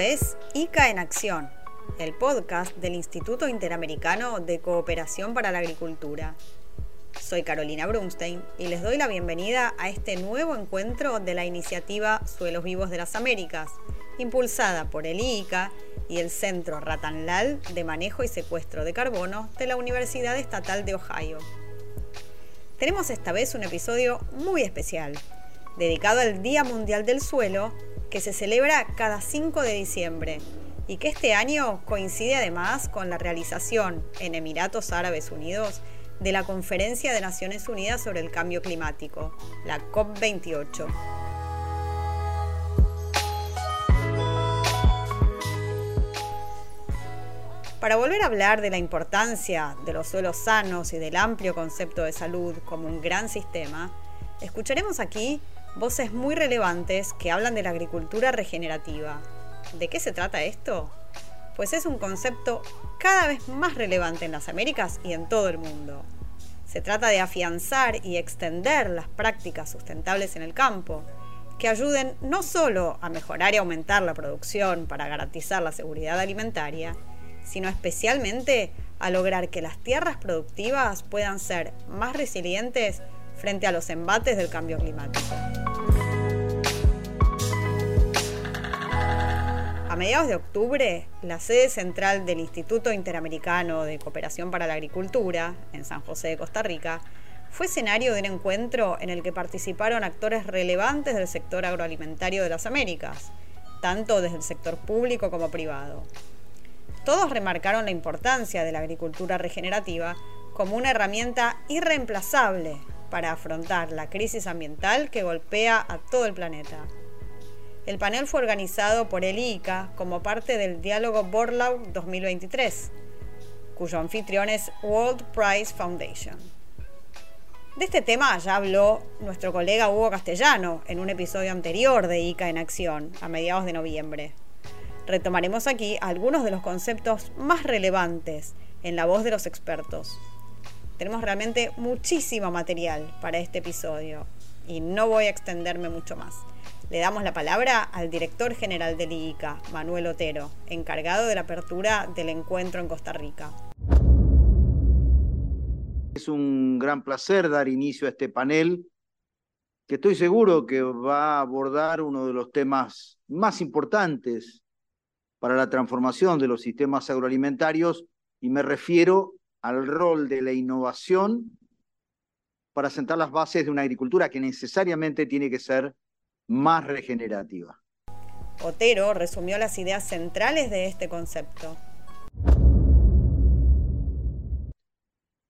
es ICA en Acción, el podcast del Instituto Interamericano de Cooperación para la Agricultura. Soy Carolina Brunstein y les doy la bienvenida a este nuevo encuentro de la iniciativa Suelos Vivos de las Américas, impulsada por el ICA y el Centro Ratanlal de Manejo y Secuestro de Carbono de la Universidad Estatal de Ohio. Tenemos esta vez un episodio muy especial, dedicado al Día Mundial del Suelo que se celebra cada 5 de diciembre y que este año coincide además con la realización en Emiratos Árabes Unidos de la Conferencia de Naciones Unidas sobre el Cambio Climático, la COP28. Para volver a hablar de la importancia de los suelos sanos y del amplio concepto de salud como un gran sistema, escucharemos aquí voces muy relevantes que hablan de la agricultura regenerativa. ¿De qué se trata esto? Pues es un concepto cada vez más relevante en las Américas y en todo el mundo. Se trata de afianzar y extender las prácticas sustentables en el campo, que ayuden no solo a mejorar y aumentar la producción para garantizar la seguridad alimentaria, sino especialmente a lograr que las tierras productivas puedan ser más resilientes frente a los embates del cambio climático. Mediados de octubre, la sede central del Instituto Interamericano de Cooperación para la Agricultura, en San José de Costa Rica, fue escenario de un encuentro en el que participaron actores relevantes del sector agroalimentario de las Américas, tanto desde el sector público como privado. Todos remarcaron la importancia de la agricultura regenerativa como una herramienta irreemplazable para afrontar la crisis ambiental que golpea a todo el planeta. El panel fue organizado por el ICA como parte del diálogo Borlaug 2023, cuyo anfitrión es World Prize Foundation. De este tema ya habló nuestro colega Hugo Castellano en un episodio anterior de ICA en Acción, a mediados de noviembre. Retomaremos aquí algunos de los conceptos más relevantes en la voz de los expertos. Tenemos realmente muchísimo material para este episodio y no voy a extenderme mucho más. Le damos la palabra al director general del IICA, Manuel Otero, encargado de la apertura del encuentro en Costa Rica. Es un gran placer dar inicio a este panel que estoy seguro que va a abordar uno de los temas más importantes para la transformación de los sistemas agroalimentarios y me refiero al rol de la innovación para sentar las bases de una agricultura que necesariamente tiene que ser más regenerativa. Otero resumió las ideas centrales de este concepto.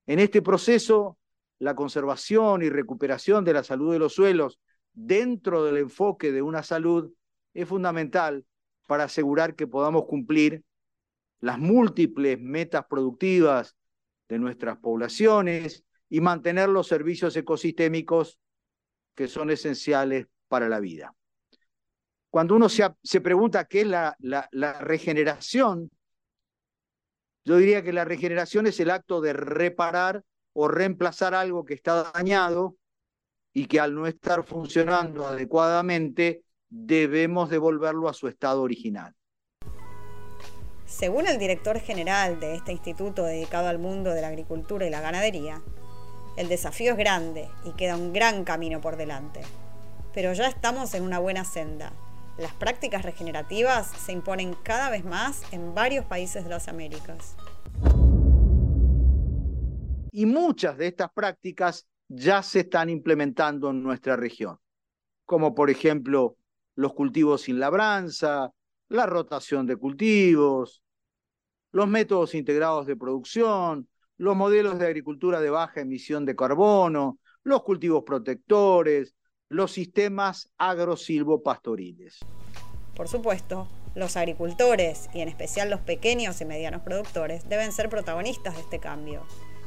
En este proceso, la conservación y recuperación de la salud de los suelos dentro del enfoque de una salud es fundamental para asegurar que podamos cumplir las múltiples metas productivas de nuestras poblaciones y mantener los servicios ecosistémicos que son esenciales para la vida. Cuando uno se, pregunta qué es la regeneración, yo diría que la regeneración es el acto de reparar o reemplazar algo que está dañado y que al no estar funcionando adecuadamente debemos devolverlo a su estado original. Según el director general de este instituto dedicado al mundo de la agricultura y la ganadería, el desafío es grande y queda un gran camino por delante. Pero ya estamos en una buena senda. Las prácticas regenerativas se imponen cada vez más en varios países de las Américas. Y muchas de estas prácticas ya se están implementando en nuestra región, como por ejemplo los cultivos sin labranza, la rotación de cultivos, los métodos integrados de producción, los modelos de agricultura de baja emisión de carbono, los cultivos protectores, los sistemas agrosilvopastoriles. Por supuesto, los agricultores y en especial los pequeños y medianos productores deben ser protagonistas de este cambio.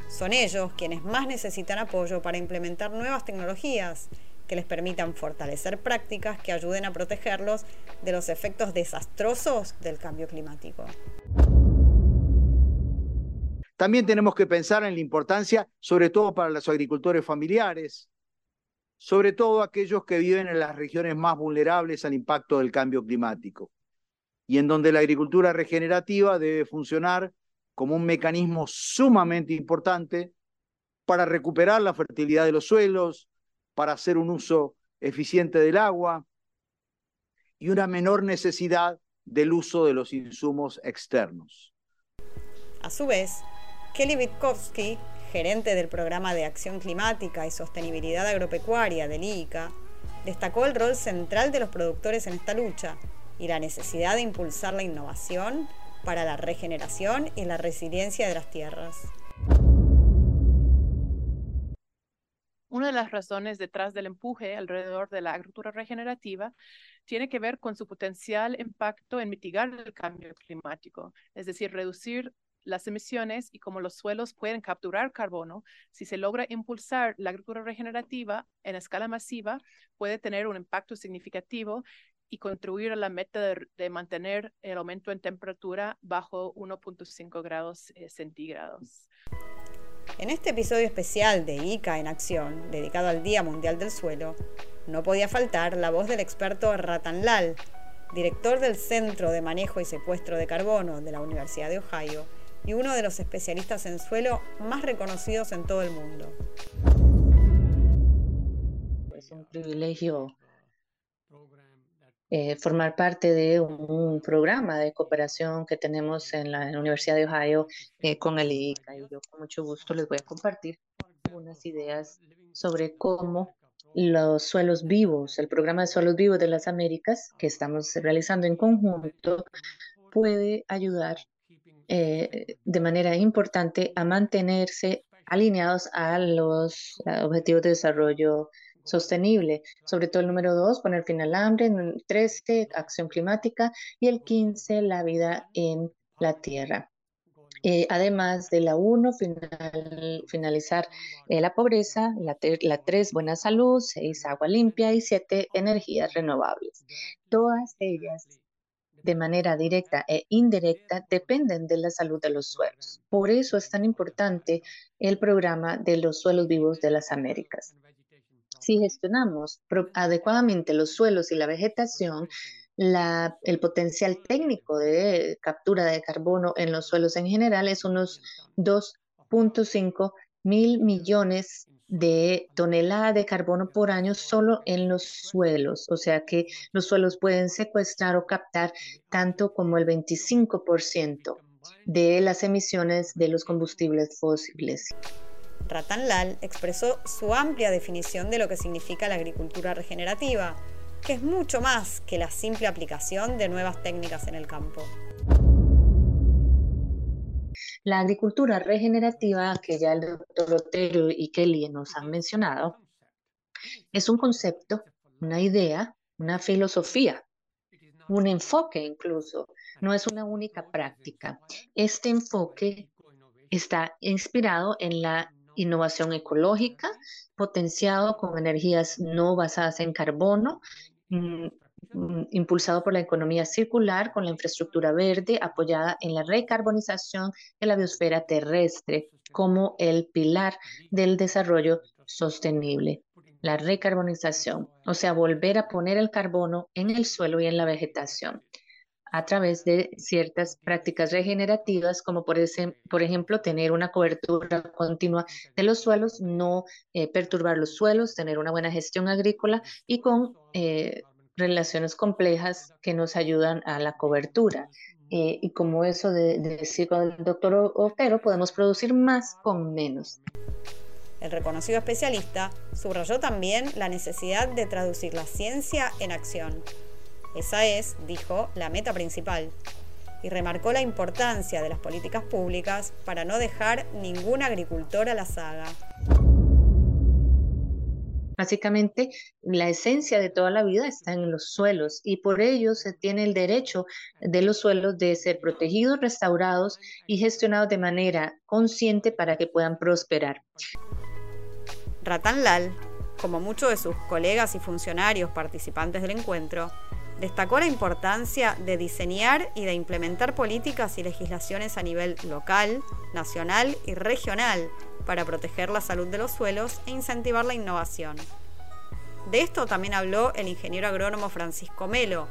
Son ellos quienes más necesitan apoyo para implementar nuevas tecnologías que les permitan fortalecer prácticas que ayuden a protegerlos de los efectos desastrosos del cambio climático. También tenemos que pensar en la importancia, sobre todo para los agricultores familiares, sobre todo aquellos que viven en las regiones más vulnerables al impacto del cambio climático. y en donde la agricultura regenerativa debe funcionar como un mecanismo sumamente importante para recuperar la fertilidad de los suelos, para hacer un uso eficiente del agua y una menor necesidad del uso de los insumos externos. A su vez, Kelly Witkowski, gerente del Programa de Acción Climática y Sostenibilidad Agropecuaria del IICA, destacó el rol central de los productores en esta lucha y la necesidad de impulsar la innovación para la regeneración y la resiliencia de las tierras. Una de las razones detrás del empuje alrededor de la agricultura regenerativa tiene que ver con su potencial impacto en mitigar el cambio climático, es decir, reducir las emisiones y cómo los suelos pueden capturar carbono, si se logra impulsar la agricultura regenerativa en escala masiva, puede tener un impacto significativo y contribuir a la meta de, mantener el aumento en temperatura bajo 1.5 grados eh, centígrados. En este episodio especial de ICA en Acción, dedicado al Día Mundial del Suelo, no podía faltar la voz del experto Ratan Lal, director del Centro de Manejo y Secuestro de Carbono de la Universidad de Ohio y uno de los especialistas en suelo más reconocidos en todo el mundo. Es un privilegio eh, formar parte de un, programa de cooperación que tenemos en la, Universidad de Ohio eh, con el IICA. Y yo con mucho gusto les voy a compartir unas ideas sobre cómo los suelos vivos, el programa de suelos vivos de las Américas que estamos realizando en conjunto, puede ayudar eh, de manera importante a mantenerse alineados a los objetivos de desarrollo sostenible, sobre todo el número dos, poner fin al hambre, el 13, acción climática y el 15, la vida en la tierra. Eh, además de la 1, finalizar eh, la pobreza, la 3, buena salud, 6, agua limpia y 7, energías renovables. Todas ellas de manera directa e indirecta dependen de la salud de los suelos. Por eso es tan importante el programa de los suelos vivos de las Américas. Si gestionamos adecuadamente los suelos y la vegetación, el potencial técnico de captura de carbono en los suelos en general es unos 2.5 mil millones de toneladas de carbono por año solo en los suelos. O sea que los suelos pueden secuestrar o captar tanto como el 25% de las emisiones de los combustibles fósiles. Ratan Lal expresó su amplia definición de lo que significa la agricultura regenerativa, que es mucho más que la simple aplicación de nuevas técnicas en el campo. La agricultura regenerativa, que ya el doctor Otero y Kelly nos han mencionado, es un concepto, una idea, una filosofía, un enfoque incluso, no es una única práctica. Este enfoque está inspirado en la innovación ecológica, potenciado con energías no basadas en carbono, mm, impulsado por la economía circular con la infraestructura verde apoyada en la recarbonización de la biosfera terrestre como el pilar del desarrollo sostenible. La recarbonización, o sea, volver a poner el carbono en el suelo y en la vegetación a través de ciertas prácticas regenerativas, como por, ese, por ejemplo tener una cobertura continua de los suelos, no eh, perturbar los suelos, tener una buena gestión agrícola y con eh, relaciones complejas que nos ayudan a la cobertura. Eh, y como eso de, de decir con el doctor Otero, podemos producir más con menos. El reconocido especialista subrayó también la necesidad de traducir la ciencia en acción esa es, dijo, la meta principal y remarcó la importancia de las políticas públicas para no dejar ningún agricultor a la saga. Básicamente, la esencia de toda la vida está en los suelos y por ello se tiene el derecho de los suelos de ser protegidos, restaurados y gestionados de manera consciente para que puedan prosperar. Ratan Lal, como muchos de sus colegas y funcionarios participantes del encuentro, Destacó la importancia de diseñar y de implementar políticas y legislaciones a nivel local, nacional y regional para proteger la salud de los suelos e incentivar la innovación. De esto también habló el ingeniero agrónomo Francisco Melo,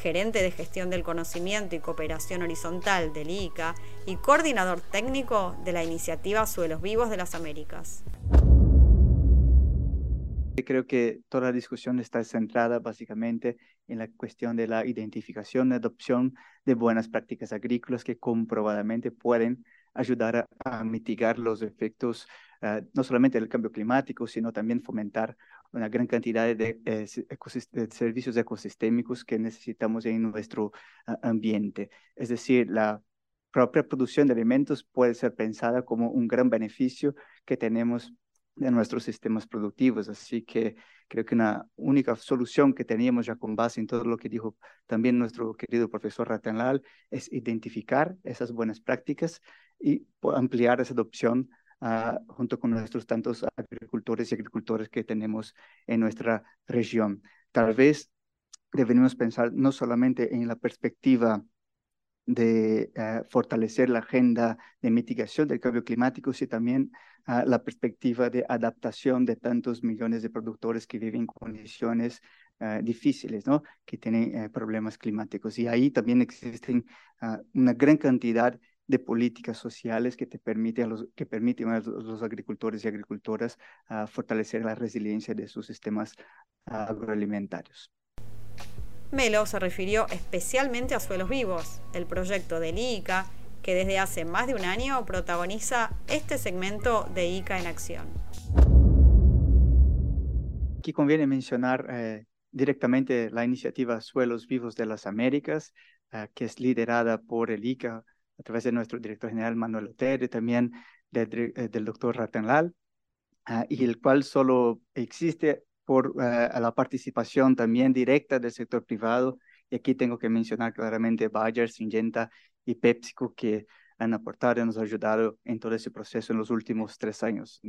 gerente de gestión del conocimiento y cooperación horizontal del ICA y coordinador técnico de la iniciativa Suelos Vivos de las Américas. Creo que toda la discusión está centrada básicamente en la cuestión de la identificación y adopción de buenas prácticas agrícolas que comprobadamente pueden ayudar a, mitigar los efectos ah, no solamente del cambio climático, sino también fomentar una gran cantidad de, eh, servicios ecosistémicos que necesitamos en nuestro ambiente. Es decir, la propia producción de alimentos puede ser pensada como un gran beneficio que tenemos de nuestros sistemas productivos. Así que creo que una única solución que teníamos ya con base en todo lo que dijo también nuestro querido profesor Ratanlal es identificar esas buenas prácticas y ampliar esa adopción uh, junto con nuestros tantos agricultores y agricultores que tenemos en nuestra región. Tal vez debemos pensar no solamente en la perspectiva de uh, fortalecer la agenda de mitigación del cambio climático, sino también uh, la perspectiva de adaptación de tantos millones de productores que viven en condiciones uh, difíciles, ¿no? que tienen problemas climáticos. Y ahí también existen una gran cantidad de políticas sociales que, te permiten a los, que permiten a los, agricultores y agricultoras fortalecer la resiliencia de sus sistemas agroalimentarios. Melo se refirió especialmente a Suelos Vivos, el proyecto del ICA, que desde hace más de un año protagoniza este segmento de ICA en acción. Aquí conviene mencionar eh, directamente la iniciativa Suelos Vivos de las Américas, uh, que es liderada por el ICA a través de nuestro director general Manuel Otero, también eh, del doctor Ratenlal, uh, y el cual solo existe por uh, la participación también directa del sector privado. Y aquí tengo que mencionar claramente Bayer, Syngenta y PepsiCo que han aportado y nos ayudado en todo ese proceso en los últimos tres años.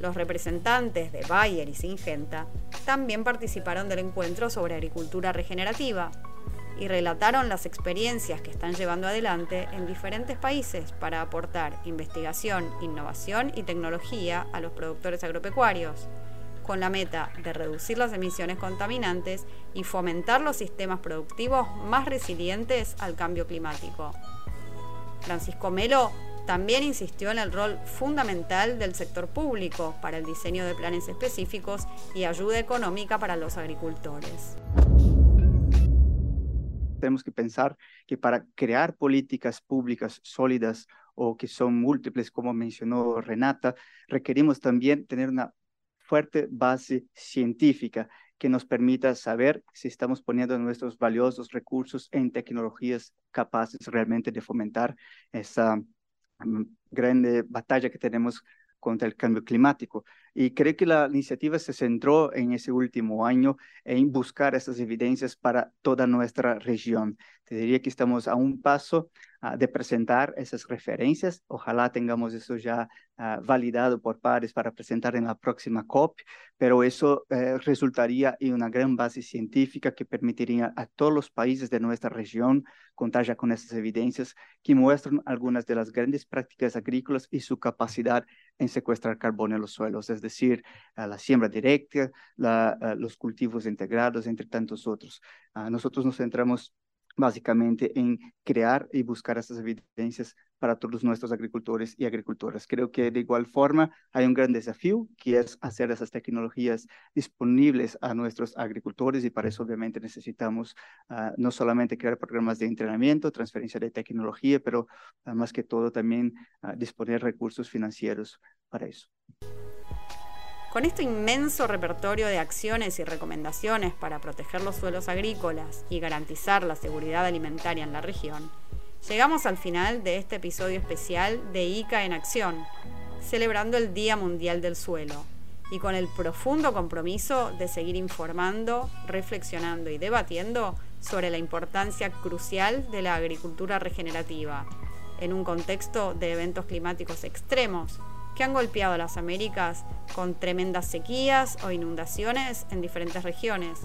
Los representantes de Bayer y Syngenta también participaron del encuentro sobre agricultura regenerativa, y relataron las experiencias que están llevando adelante en diferentes países para aportar investigación, innovación y tecnología a los productores agropecuarios, con la meta de reducir las emisiones contaminantes y fomentar los sistemas productivos más resilientes al cambio climático. Francisco Melo también insistió en el rol fundamental del sector público para el diseño de planes específicos y ayuda económica para los agricultores tenemos que pensar que para crear políticas públicas sólidas o que son múltiples, como mencionó Renata, requerimos también tener una fuerte base científica que nos permita saber si estamos poniendo nuestros valiosos recursos en tecnologías capaces realmente de fomentar esa mm, grande batalla que tenemos contra el cambio climático. Y creo que la iniciativa se centró en ese último año en buscar esas evidencias para toda nuestra región. Te diría que estamos a un paso uh, de presentar esas referencias. Ojalá tengamos eso ya uh, validado por pares para presentar en la próxima COP, pero eso uh, resultaría en una gran base científica que permitiría a todos los países de nuestra región contar ya con esas evidencias que muestran algunas de las grandes prácticas agrícolas y su capacidad en secuestrar carbono en los suelos, es decir, la siembra directa, la, los cultivos integrados, entre tantos otros. Nosotros nos centramos básicamente en crear y buscar estas evidencias para todos nuestros agricultores y agricultoras. Creo que de igual forma hay un gran desafío que es hacer esas tecnologías disponibles a nuestros agricultores y para eso obviamente necesitamos uh, no solamente crear programas de entrenamiento, transferencia de tecnología, pero uh, más que todo también uh, disponer recursos financieros para eso. Con este inmenso repertorio de acciones y recomendaciones para proteger los suelos agrícolas y garantizar la seguridad alimentaria en la región, llegamos al final de este episodio especial de ICA en Acción, celebrando el Día Mundial del Suelo y con el profundo compromiso de seguir informando, reflexionando y debatiendo sobre la importancia crucial de la agricultura regenerativa en un contexto de eventos climáticos extremos que han golpeado a las Américas con tremendas sequías o inundaciones en diferentes regiones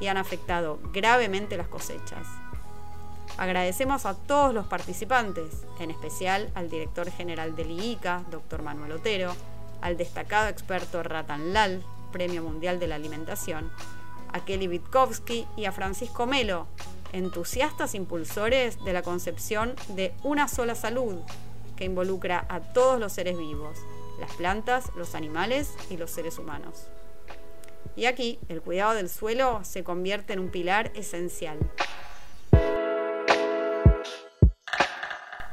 y han afectado gravemente las cosechas. Agradecemos a todos los participantes, en especial al director general del IICA, doctor Manuel Otero, al destacado experto Ratan Lal, Premio Mundial de la Alimentación, a Kelly Witkowski y a Francisco Melo, entusiastas impulsores de la concepción de una sola salud que involucra a todos los seres vivos, las plantas, los animales y los seres humanos. Y aquí el cuidado del suelo se convierte en un pilar esencial.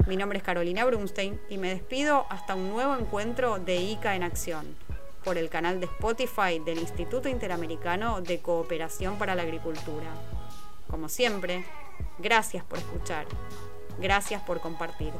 Mi nombre es Carolina Brunstein y me despido hasta un nuevo encuentro de ICA en Acción por el canal de Spotify del Instituto Interamericano de Cooperación para la Agricultura. Como siempre, gracias por escuchar, gracias por compartir.